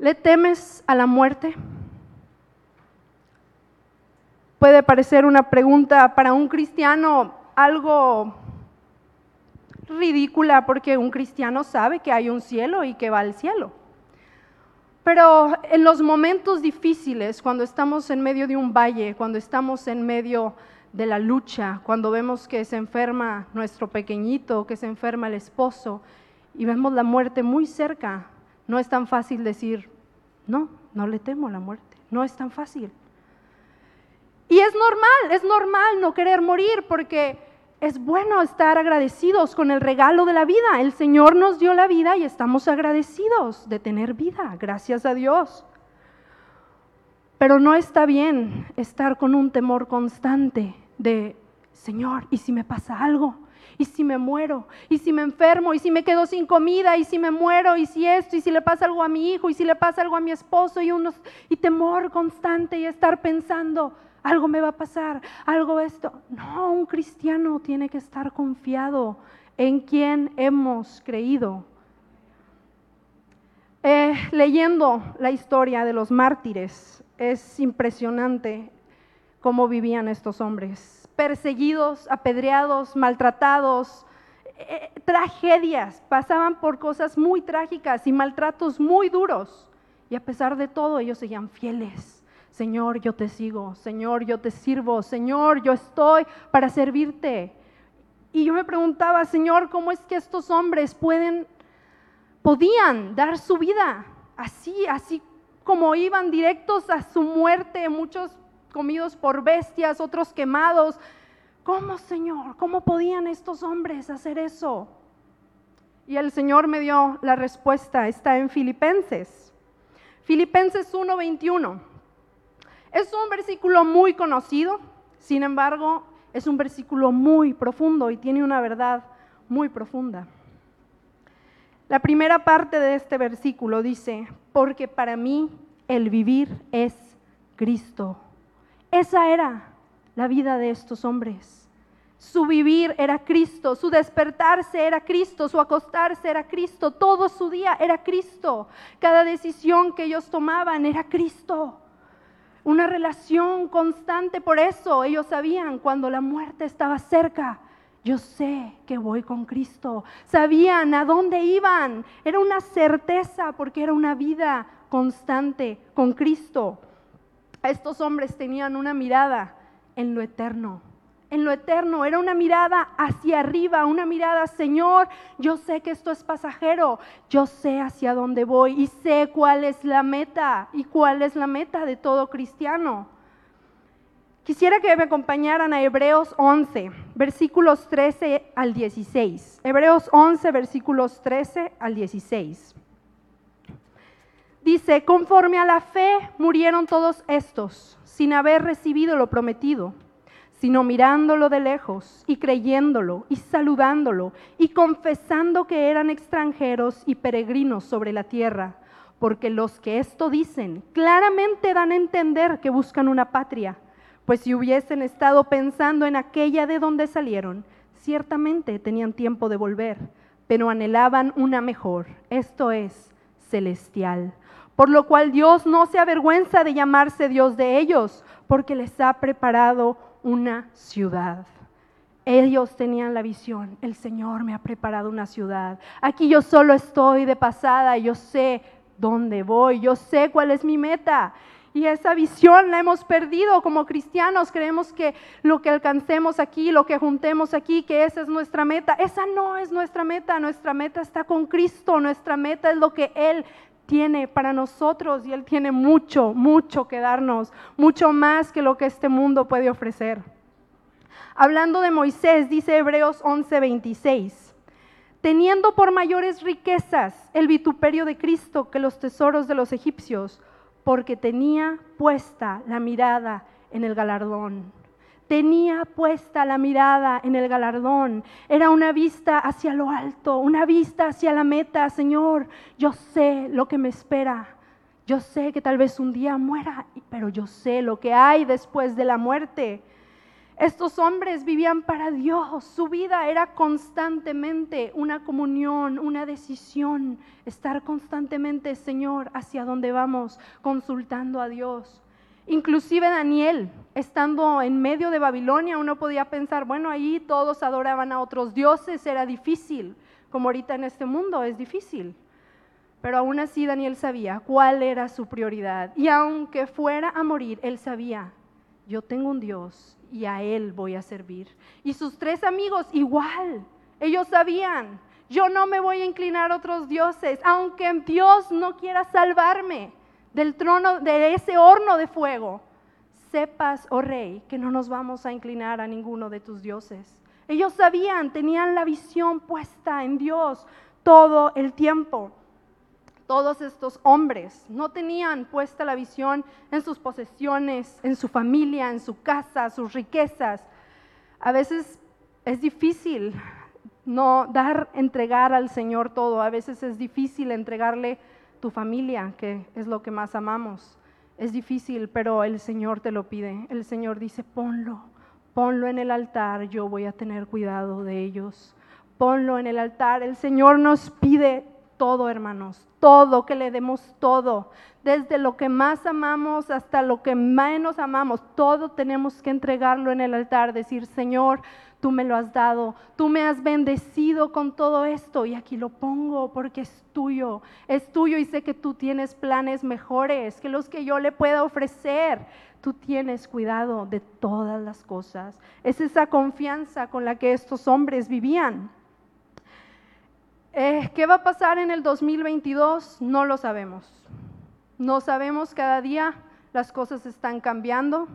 ¿Le temes a la muerte? Puede parecer una pregunta para un cristiano algo ridícula porque un cristiano sabe que hay un cielo y que va al cielo. Pero en los momentos difíciles, cuando estamos en medio de un valle, cuando estamos en medio de la lucha, cuando vemos que se enferma nuestro pequeñito, que se enferma el esposo y vemos la muerte muy cerca, no es tan fácil decir, no, no le temo la muerte, no es tan fácil. Y es normal, es normal no querer morir porque es bueno estar agradecidos con el regalo de la vida. El Señor nos dio la vida y estamos agradecidos de tener vida, gracias a Dios. Pero no está bien estar con un temor constante de, Señor, ¿y si me pasa algo? ¿Y si me muero? ¿Y si me enfermo? ¿Y si me quedo sin comida? ¿Y si me muero? ¿Y si esto? ¿Y si le pasa algo a mi hijo? ¿Y si le pasa algo a mi esposo? Y, unos, y temor constante y estar pensando, algo me va a pasar, algo esto. No, un cristiano tiene que estar confiado en quien hemos creído. Eh, leyendo la historia de los mártires, es impresionante cómo vivían estos hombres, perseguidos, apedreados, maltratados, eh, tragedias, pasaban por cosas muy trágicas y maltratos muy duros. Y a pesar de todo, ellos seguían fieles. Señor, yo te sigo, Señor, yo te sirvo, Señor, yo estoy para servirte. Y yo me preguntaba, Señor, ¿cómo es que estos hombres pueden, podían dar su vida así, así como iban directos a su muerte, muchos comidos por bestias, otros quemados? ¿Cómo, Señor? ¿Cómo podían estos hombres hacer eso? Y el Señor me dio la respuesta, está en Filipenses. Filipenses 1:21. Es un versículo muy conocido, sin embargo, es un versículo muy profundo y tiene una verdad muy profunda. La primera parte de este versículo dice, porque para mí el vivir es Cristo. Esa era la vida de estos hombres. Su vivir era Cristo, su despertarse era Cristo, su acostarse era Cristo, todo su día era Cristo. Cada decisión que ellos tomaban era Cristo una relación constante. Por eso ellos sabían cuando la muerte estaba cerca. Yo sé que voy con Cristo. Sabían a dónde iban. Era una certeza porque era una vida constante con Cristo. Estos hombres tenían una mirada en lo eterno en lo eterno, era una mirada hacia arriba, una mirada, Señor, yo sé que esto es pasajero, yo sé hacia dónde voy y sé cuál es la meta y cuál es la meta de todo cristiano. Quisiera que me acompañaran a Hebreos 11, versículos 13 al 16. Hebreos 11, versículos 13 al 16. Dice, conforme a la fe murieron todos estos, sin haber recibido lo prometido sino mirándolo de lejos y creyéndolo y saludándolo y confesando que eran extranjeros y peregrinos sobre la tierra, porque los que esto dicen claramente dan a entender que buscan una patria, pues si hubiesen estado pensando en aquella de donde salieron, ciertamente tenían tiempo de volver, pero anhelaban una mejor, esto es, celestial. Por lo cual Dios no se avergüenza de llamarse Dios de ellos, porque les ha preparado una ciudad. Ellos tenían la visión, el Señor me ha preparado una ciudad. Aquí yo solo estoy de pasada, yo sé dónde voy, yo sé cuál es mi meta. Y esa visión la hemos perdido como cristianos. Creemos que lo que alcancemos aquí, lo que juntemos aquí, que esa es nuestra meta. Esa no es nuestra meta. Nuestra meta está con Cristo. Nuestra meta es lo que Él tiene para nosotros y Él tiene mucho, mucho que darnos, mucho más que lo que este mundo puede ofrecer. Hablando de Moisés, dice Hebreos 11:26, teniendo por mayores riquezas el vituperio de Cristo que los tesoros de los egipcios, porque tenía puesta la mirada en el galardón tenía puesta la mirada en el galardón. Era una vista hacia lo alto, una vista hacia la meta. Señor, yo sé lo que me espera. Yo sé que tal vez un día muera, pero yo sé lo que hay después de la muerte. Estos hombres vivían para Dios, su vida era constantemente una comunión, una decisión, estar constantemente, Señor, hacia dónde vamos, consultando a Dios. Inclusive Daniel, estando en medio de Babilonia, uno podía pensar, bueno, ahí todos adoraban a otros dioses, era difícil, como ahorita en este mundo es difícil. Pero aún así Daniel sabía cuál era su prioridad. Y aunque fuera a morir, él sabía, yo tengo un Dios y a Él voy a servir. Y sus tres amigos igual, ellos sabían, yo no me voy a inclinar a otros dioses, aunque Dios no quiera salvarme del trono, de ese horno de fuego. Sepas, oh rey, que no nos vamos a inclinar a ninguno de tus dioses. Ellos sabían, tenían la visión puesta en Dios todo el tiempo todos estos hombres no tenían puesta la visión en sus posesiones, en su familia, en su casa, sus riquezas. A veces es difícil no dar, entregar al Señor todo. A veces es difícil entregarle tu familia, que es lo que más amamos. Es difícil, pero el Señor te lo pide. El Señor dice, ponlo, ponlo en el altar, yo voy a tener cuidado de ellos. Ponlo en el altar. El Señor nos pide todo, hermanos, todo, que le demos todo, desde lo que más amamos hasta lo que menos amamos, todo tenemos que entregarlo en el altar, decir, Señor, tú me lo has dado, tú me has bendecido con todo esto y aquí lo pongo porque es tuyo, es tuyo y sé que tú tienes planes mejores que los que yo le pueda ofrecer. Tú tienes cuidado de todas las cosas. Es esa confianza con la que estos hombres vivían. ¿Qué va a pasar en el 2022? No lo sabemos. No sabemos, cada día las cosas están cambiando.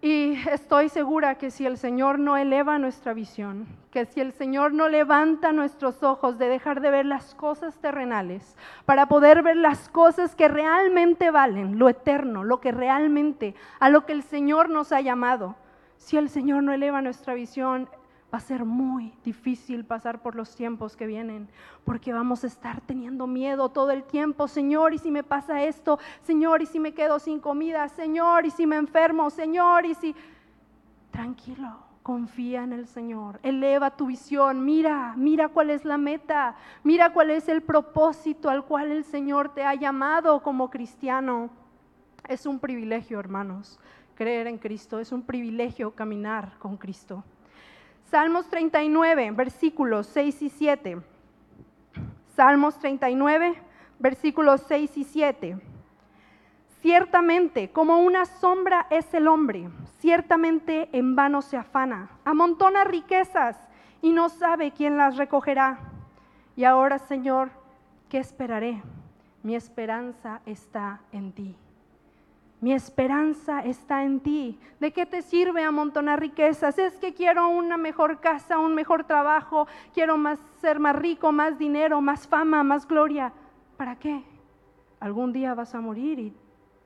Y estoy segura que si el Señor no eleva nuestra visión, que si el Señor no levanta nuestros ojos de dejar de ver las cosas terrenales para poder ver las cosas que realmente valen, lo eterno, lo que realmente, a lo que el Señor nos ha llamado, si el Señor no eleva nuestra visión, va a ser muy difícil pasar por los tiempos que vienen, porque vamos a estar teniendo miedo todo el tiempo, Señor, y si me pasa esto, Señor, y si me quedo sin comida, Señor, y si me enfermo, Señor, y si... Tranquilo, confía en el Señor, eleva tu visión, mira, mira cuál es la meta, mira cuál es el propósito al cual el Señor te ha llamado como cristiano. Es un privilegio, hermanos, creer en Cristo, es un privilegio caminar con Cristo. Salmos 39, versículos 6 y 7. Salmos 39, versículos 6 y 7. Ciertamente, como una sombra es el hombre, ciertamente en vano se afana, amontona riquezas y no sabe quién las recogerá. Y ahora, Señor, ¿qué esperaré? Mi esperanza está en ti. Mi esperanza está en ti. ¿De qué te sirve amontonar riquezas? Es que quiero una mejor casa, un mejor trabajo, quiero más, ser más rico, más dinero, más fama, más gloria. ¿Para qué? Algún día vas a morir y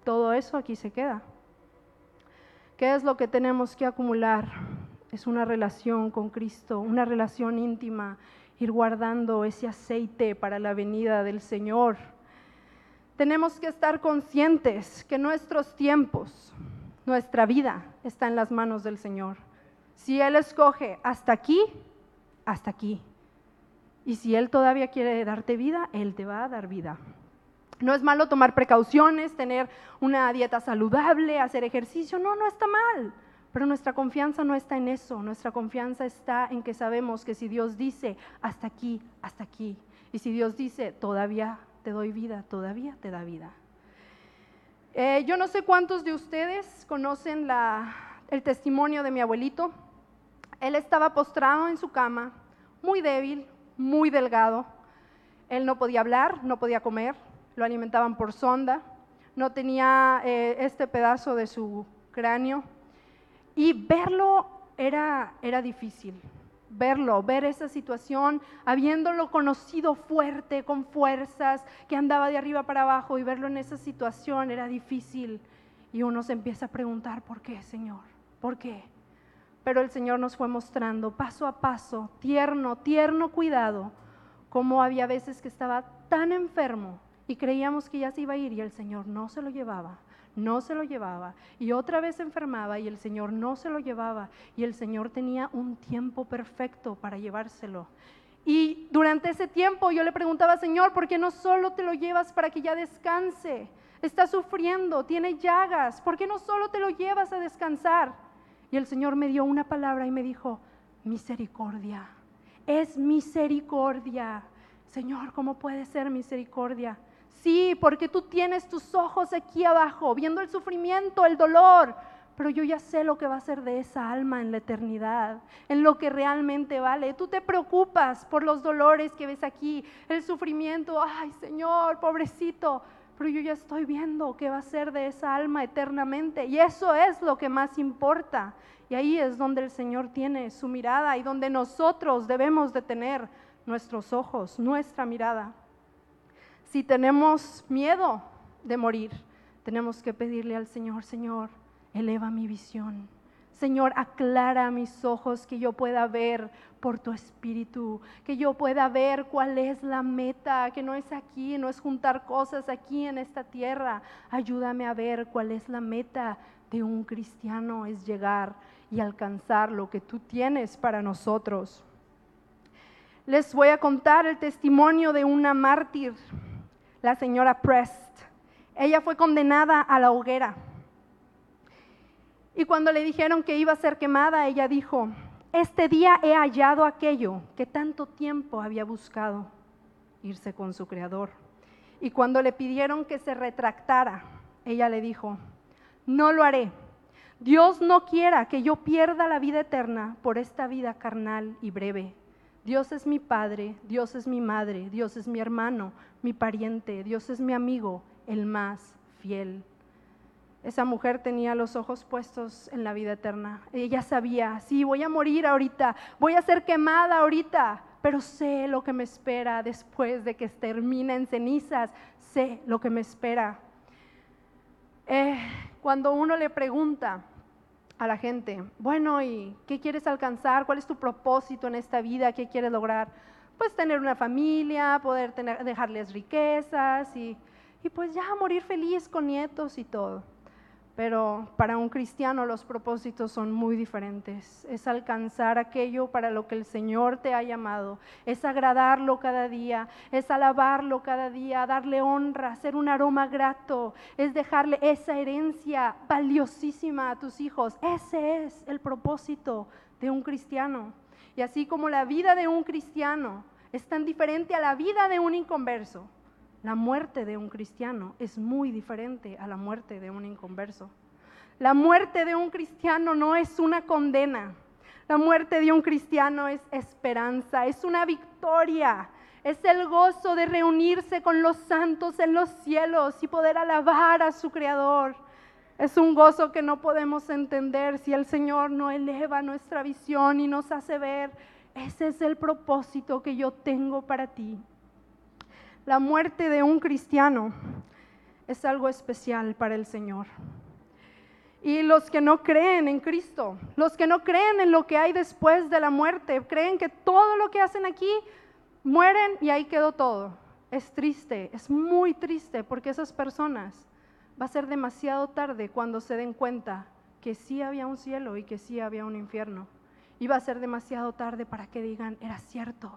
todo eso aquí se queda. ¿Qué es lo que tenemos que acumular? Es una relación con Cristo, una relación íntima, ir guardando ese aceite para la venida del Señor tenemos que estar conscientes que nuestros tiempos, nuestra vida está en las manos del Señor. Si Él escoge hasta aquí, hasta aquí. Y si Él todavía quiere darte vida, Él te va a dar vida. No es malo tomar precauciones, tener una dieta saludable, hacer ejercicio. No, no está mal. Pero nuestra confianza no está en eso. Nuestra confianza está en que sabemos que si Dios dice hasta aquí, hasta aquí. Y si Dios dice todavía te doy vida, todavía te da vida. Eh, yo no sé cuántos de ustedes conocen el testimonio de mi abuelito. Él estaba postrado en su cama, muy débil, muy delgado. Él no podía hablar, no podía comer, lo alimentaban por sonda, no tenía eh, este pedazo de su cráneo y verlo era, era difícil verlo, ver esa situación, habiéndolo conocido fuerte, con fuerzas, que andaba de arriba para abajo y verlo en esa situación era difícil. Y uno se empieza a preguntar, ¿por qué, Señor? ¿Por qué? Pero el Señor nos fue mostrando paso a paso, tierno, tierno cuidado, como había veces que estaba tan enfermo y creíamos que ya se iba a ir y el Señor no se lo llevaba, no se lo llevaba. Y otra vez enfermaba y el Señor no se lo llevaba. Y el Señor tenía un tiempo perfecto para llevárselo. Y durante ese tiempo yo le preguntaba, Señor, ¿por qué no solo te lo llevas para que ya descanse? Está sufriendo, tiene llagas, ¿por qué no solo te lo llevas a descansar? Y el Señor me dio una palabra y me dijo, misericordia, es misericordia. Señor, ¿cómo puede ser misericordia? Sí, porque tú tienes tus ojos aquí abajo, viendo el sufrimiento, el dolor, pero yo ya sé lo que va a ser de esa alma en la eternidad, en lo que realmente vale. Tú te preocupas por los dolores que ves aquí, el sufrimiento, ay Señor, pobrecito, pero yo ya estoy viendo qué va a ser de esa alma eternamente y eso es lo que más importa. Y ahí es donde el Señor tiene su mirada y donde nosotros debemos de tener nuestros ojos, nuestra mirada. Si tenemos miedo de morir, tenemos que pedirle al Señor, Señor, eleva mi visión. Señor, aclara mis ojos que yo pueda ver por tu espíritu, que yo pueda ver cuál es la meta, que no es aquí, no es juntar cosas aquí en esta tierra. Ayúdame a ver cuál es la meta de un cristiano, es llegar y alcanzar lo que tú tienes para nosotros. Les voy a contar el testimonio de una mártir, la señora Prest. Ella fue condenada a la hoguera y cuando le dijeron que iba a ser quemada, ella dijo, este día he hallado aquello que tanto tiempo había buscado, irse con su creador. Y cuando le pidieron que se retractara, ella le dijo, no lo haré. Dios no quiera que yo pierda la vida eterna por esta vida carnal y breve. Dios es mi padre, Dios es mi madre, Dios es mi hermano, mi pariente, Dios es mi amigo, el más fiel. Esa mujer tenía los ojos puestos en la vida eterna. Ella sabía, sí, voy a morir ahorita, voy a ser quemada ahorita, pero sé lo que me espera después de que termine en cenizas, sé lo que me espera. Eh, cuando uno le pregunta a la gente, bueno, ¿y qué quieres alcanzar? ¿Cuál es tu propósito en esta vida? ¿Qué quieres lograr? Pues tener una familia, poder tener, dejarles riquezas y, y pues ya morir feliz con nietos y todo. Pero para un cristiano los propósitos son muy diferentes. Es alcanzar aquello para lo que el Señor te ha llamado. Es agradarlo cada día. Es alabarlo cada día. Darle honra. Ser un aroma grato. Es dejarle esa herencia valiosísima a tus hijos. Ese es el propósito de un cristiano. Y así como la vida de un cristiano es tan diferente a la vida de un inconverso, la muerte de un cristiano es muy diferente a la muerte de un inconverso. La muerte de un cristiano no es una condena. La muerte de un cristiano es esperanza, es una victoria, es el gozo de reunirse con los santos en los cielos y poder alabar a su Creador. Es un gozo que no podemos entender si el Señor no eleva nuestra visión y nos hace ver. Ese es el propósito que yo tengo para ti. La muerte de un cristiano es algo especial para el Señor. Y los que no creen en Cristo, los que no creen en lo que hay después de la muerte, creen que todo lo que hacen aquí mueren y ahí quedó todo. Es triste, es muy triste porque esas personas va a ser demasiado tarde cuando se den cuenta que sí había un cielo y que sí había un infierno. Va a ser demasiado tarde para que digan, era cierto,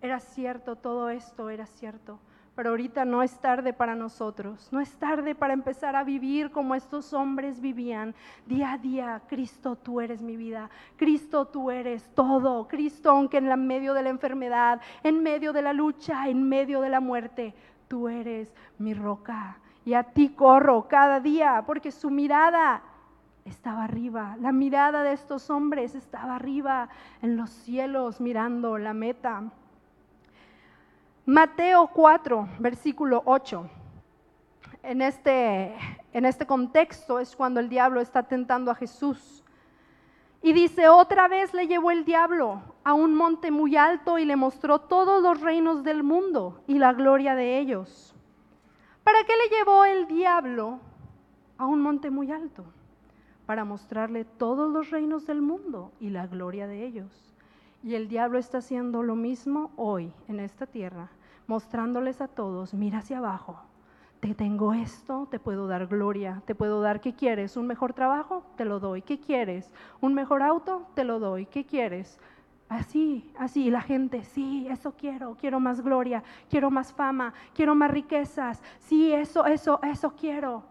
era cierto, todo esto era cierto. Pero ahorita no es tarde para nosotros, no es tarde para empezar a vivir como estos hombres vivían. Día a día, Cristo, tú eres mi vida, Cristo, tú eres todo, Cristo, aunque en la medio de la enfermedad, en medio de la lucha, en medio de la muerte, tú eres mi roca. Y a ti corro cada día, porque su mirada estaba arriba, la mirada de estos hombres estaba arriba en los cielos mirando la meta. Mateo 4, versículo 8. En este, en este contexto es cuando el diablo está tentando a Jesús. Y dice, otra vez le llevó el diablo a un monte muy alto y le mostró todos los reinos del mundo y la gloria de ellos. ¿Para qué le llevó el diablo a un monte muy alto? Para mostrarle todos los reinos del mundo y la gloria de ellos. Y el diablo está haciendo lo mismo hoy en esta tierra mostrándoles a todos, mira hacia abajo, te tengo esto, te puedo dar gloria, te puedo dar, ¿qué quieres? ¿Un mejor trabajo? Te lo doy. ¿Qué quieres? ¿Un mejor auto? Te lo doy. ¿Qué quieres? Así, así, la gente, sí, eso quiero, quiero más gloria, quiero más fama, quiero más riquezas, sí, eso, eso, eso quiero.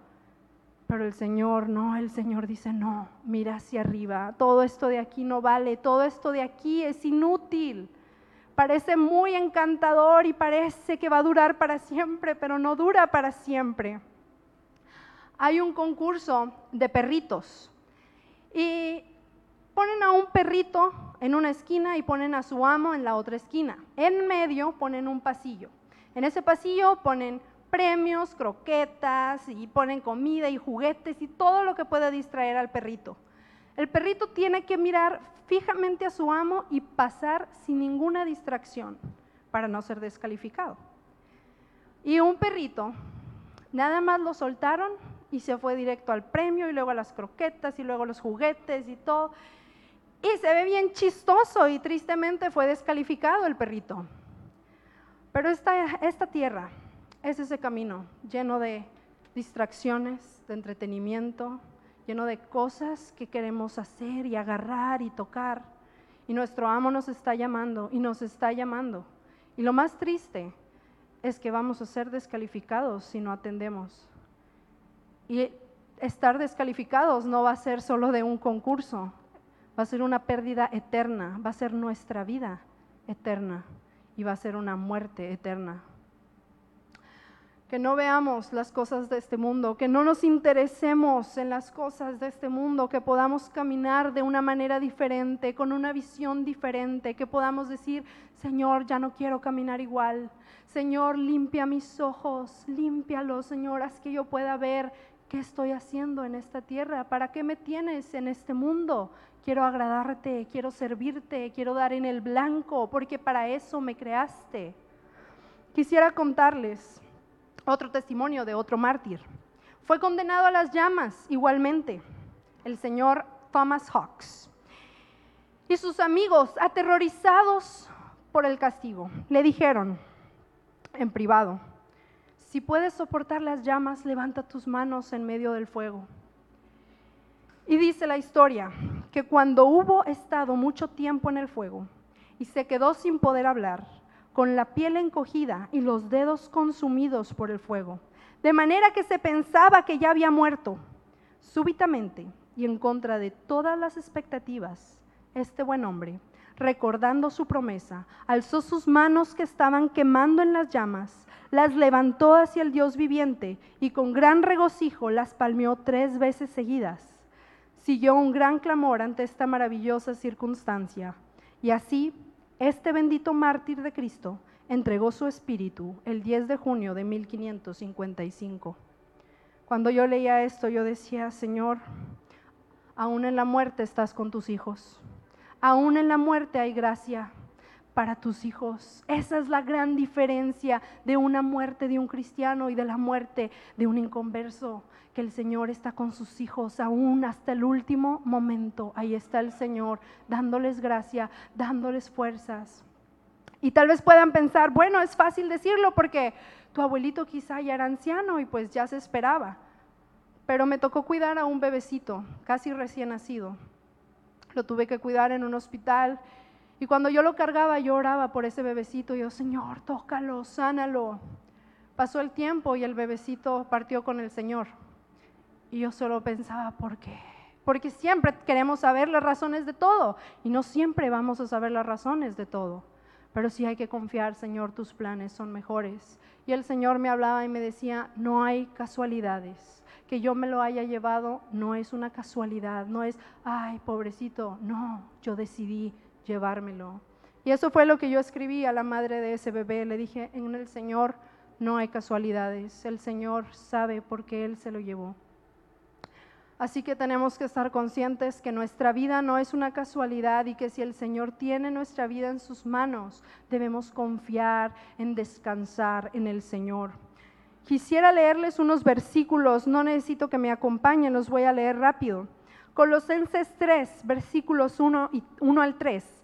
Pero el Señor, no, el Señor dice, no, mira hacia arriba, todo esto de aquí no vale, todo esto de aquí es inútil. Parece muy encantador y parece que va a durar para siempre, pero no dura para siempre. Hay un concurso de perritos y ponen a un perrito en una esquina y ponen a su amo en la otra esquina. En medio ponen un pasillo. En ese pasillo ponen premios, croquetas y ponen comida y juguetes y todo lo que pueda distraer al perrito. El perrito tiene que mirar fijamente a su amo y pasar sin ninguna distracción para no ser descalificado. Y un perrito, nada más lo soltaron y se fue directo al premio y luego a las croquetas y luego a los juguetes y todo. Y se ve bien chistoso y tristemente fue descalificado el perrito. Pero esta, esta tierra es ese camino lleno de distracciones, de entretenimiento, lleno de cosas que queremos hacer y agarrar y tocar. Y nuestro amo nos está llamando y nos está llamando. Y lo más triste es que vamos a ser descalificados si no atendemos. Y estar descalificados no va a ser solo de un concurso, va a ser una pérdida eterna, va a ser nuestra vida eterna y va a ser una muerte eterna. Que no veamos las cosas de este mundo, que no nos interesemos en las cosas de este mundo, que podamos caminar de una manera diferente, con una visión diferente, que podamos decir, Señor, ya no quiero caminar igual. Señor, limpia mis ojos, límpialos, Señor, haz que yo pueda ver qué estoy haciendo en esta tierra, para qué me tienes en este mundo, quiero agradarte, quiero servirte, quiero dar en el blanco, porque para eso me creaste. Quisiera contarles otro testimonio de otro mártir. Fue condenado a las llamas igualmente, el señor Thomas Hawks. Y sus amigos, aterrorizados por el castigo, le dijeron en privado, si puedes soportar las llamas, levanta tus manos en medio del fuego. Y dice la historia que cuando hubo estado mucho tiempo en el fuego y se quedó sin poder hablar, con la piel encogida y los dedos consumidos por el fuego, de manera que se pensaba que ya había muerto, súbitamente y en contra de todas las expectativas, este buen hombre, recordando su promesa, alzó sus manos que estaban quemando en las llamas, las levantó hacia el Dios viviente y con gran regocijo las palmeó tres veces seguidas siguió un gran clamor ante esta maravillosa circunstancia. Y así, este bendito mártir de Cristo entregó su espíritu el 10 de junio de 1555. Cuando yo leía esto, yo decía, Señor, aún en la muerte estás con tus hijos. Aún en la muerte hay gracia para tus hijos. Esa es la gran diferencia de una muerte de un cristiano y de la muerte de un inconverso que el Señor está con sus hijos aún hasta el último momento. Ahí está el Señor dándoles gracia, dándoles fuerzas. Y tal vez puedan pensar, bueno, es fácil decirlo porque tu abuelito quizá ya era anciano y pues ya se esperaba. Pero me tocó cuidar a un bebecito, casi recién nacido. Lo tuve que cuidar en un hospital y cuando yo lo cargaba, yo oraba por ese bebecito. Y yo, Señor, tócalo, sánalo. Pasó el tiempo y el bebecito partió con el Señor. Y yo solo pensaba, ¿por qué? Porque siempre queremos saber las razones de todo y no siempre vamos a saber las razones de todo. Pero sí hay que confiar, Señor, tus planes son mejores. Y el Señor me hablaba y me decía, no hay casualidades. Que yo me lo haya llevado no es una casualidad, no es, ay, pobrecito, no, yo decidí llevármelo. Y eso fue lo que yo escribí a la madre de ese bebé. Le dije, en el Señor no hay casualidades, el Señor sabe por qué Él se lo llevó. Así que tenemos que estar conscientes que nuestra vida no es una casualidad y que si el Señor tiene nuestra vida en sus manos, debemos confiar en descansar en el Señor. Quisiera leerles unos versículos, no necesito que me acompañen, los voy a leer rápido. Colosenses 3, versículos 1, y 1 al 3.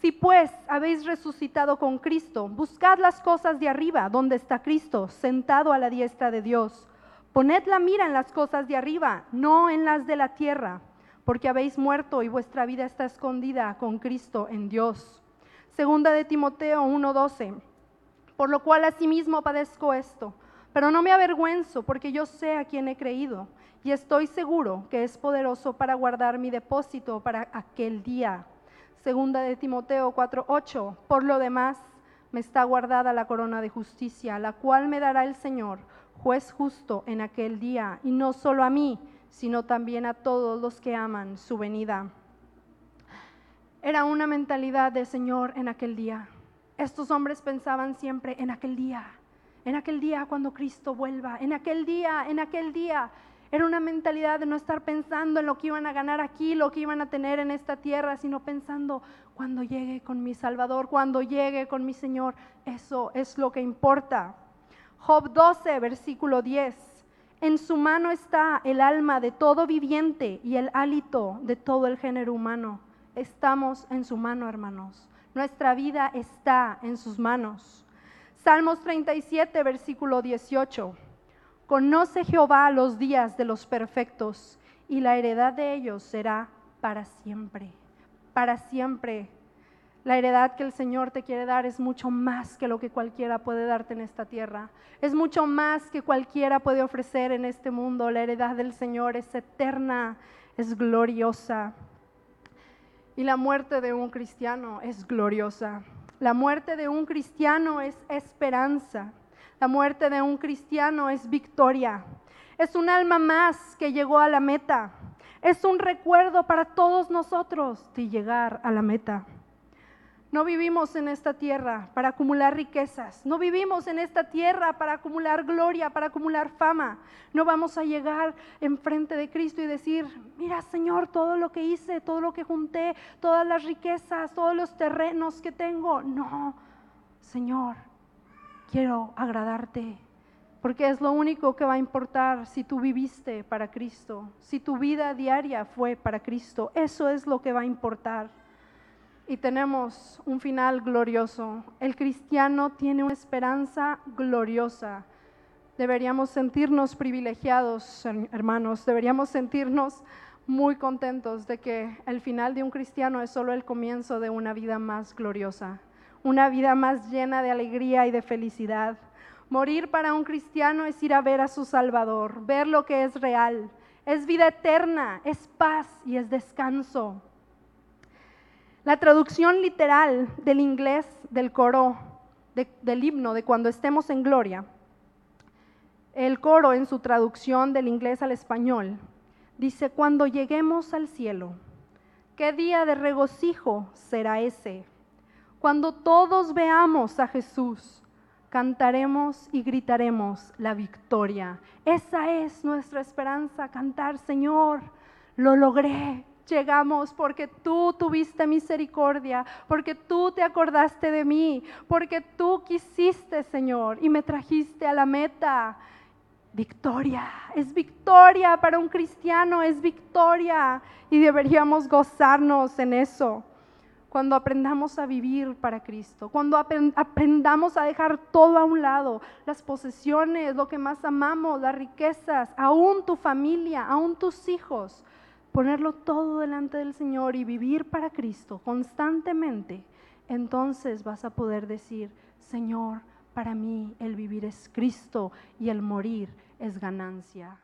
Si pues habéis resucitado con Cristo, buscad las cosas de arriba, donde está Cristo, sentado a la diestra de Dios. Poned la mira en las cosas de arriba, no en las de la tierra, porque habéis muerto y vuestra vida está escondida con Cristo en Dios. Segunda de Timoteo 1:12. Por lo cual asimismo padezco esto, pero no me avergüenzo, porque yo sé a quién he creído, y estoy seguro que es poderoso para guardar mi depósito para aquel día. Segunda de Timoteo 4:8. Por lo demás, me está guardada la corona de justicia, la cual me dará el Señor juez justo en aquel día, y no solo a mí, sino también a todos los que aman su venida. Era una mentalidad del Señor en aquel día. Estos hombres pensaban siempre en aquel día, en aquel día cuando Cristo vuelva, en aquel día, en aquel día. Era una mentalidad de no estar pensando en lo que iban a ganar aquí, lo que iban a tener en esta tierra, sino pensando cuando llegue con mi Salvador, cuando llegue con mi Señor. Eso es lo que importa. Job 12, versículo 10. En su mano está el alma de todo viviente y el hálito de todo el género humano. Estamos en su mano, hermanos. Nuestra vida está en sus manos. Salmos 37, versículo 18. Conoce Jehová los días de los perfectos y la heredad de ellos será para siempre. Para siempre la heredad que el Señor te quiere dar es mucho más que lo que cualquiera puede darte en esta tierra. Es mucho más que cualquiera puede ofrecer en este mundo. La heredad del Señor es eterna, es gloriosa. Y la muerte de un cristiano es gloriosa. La muerte de un cristiano es esperanza. La muerte de un cristiano es victoria. Es un alma más que llegó a la meta. Es un recuerdo para todos nosotros de llegar a la meta. No vivimos en esta tierra para acumular riquezas. No vivimos en esta tierra para acumular gloria, para acumular fama. No vamos a llegar enfrente de Cristo y decir, mira Señor, todo lo que hice, todo lo que junté, todas las riquezas, todos los terrenos que tengo. No, Señor, quiero agradarte. Porque es lo único que va a importar si tú viviste para Cristo, si tu vida diaria fue para Cristo. Eso es lo que va a importar y tenemos un final glorioso. El cristiano tiene una esperanza gloriosa. Deberíamos sentirnos privilegiados, hermanos, deberíamos sentirnos muy contentos de que el final de un cristiano es solo el comienzo de una vida más gloriosa, una vida más llena de alegría y de felicidad. Morir para un cristiano es ir a ver a su Salvador, ver lo que es real, es vida eterna, es paz y es descanso. La traducción literal del inglés del coro, del himno de cuando estemos en gloria, el coro en su traducción del inglés al español, dice, cuando lleguemos al cielo, ¿qué día de regocijo será ese? Cuando todos veamos a Jesús, cantaremos y gritaremos la victoria. Esa es nuestra esperanza, cantar, Señor, lo logré, llegamos porque tú tuviste misericordia, porque tú te acordaste de mí, porque tú quisiste, Señor, y me trajiste a la meta. Victoria, es victoria para un cristiano, es victoria y deberíamos gozarnos en eso. Cuando aprendamos a vivir para Cristo, cuando aprendamos a dejar todo a un lado, las posesiones, lo que más amamos, las riquezas, aún tu familia, aún tus hijos, ponerlo todo delante del Señor y vivir para Cristo constantemente, entonces vas a poder decir, Señor, para mí el vivir es Cristo y el morir es ganancia.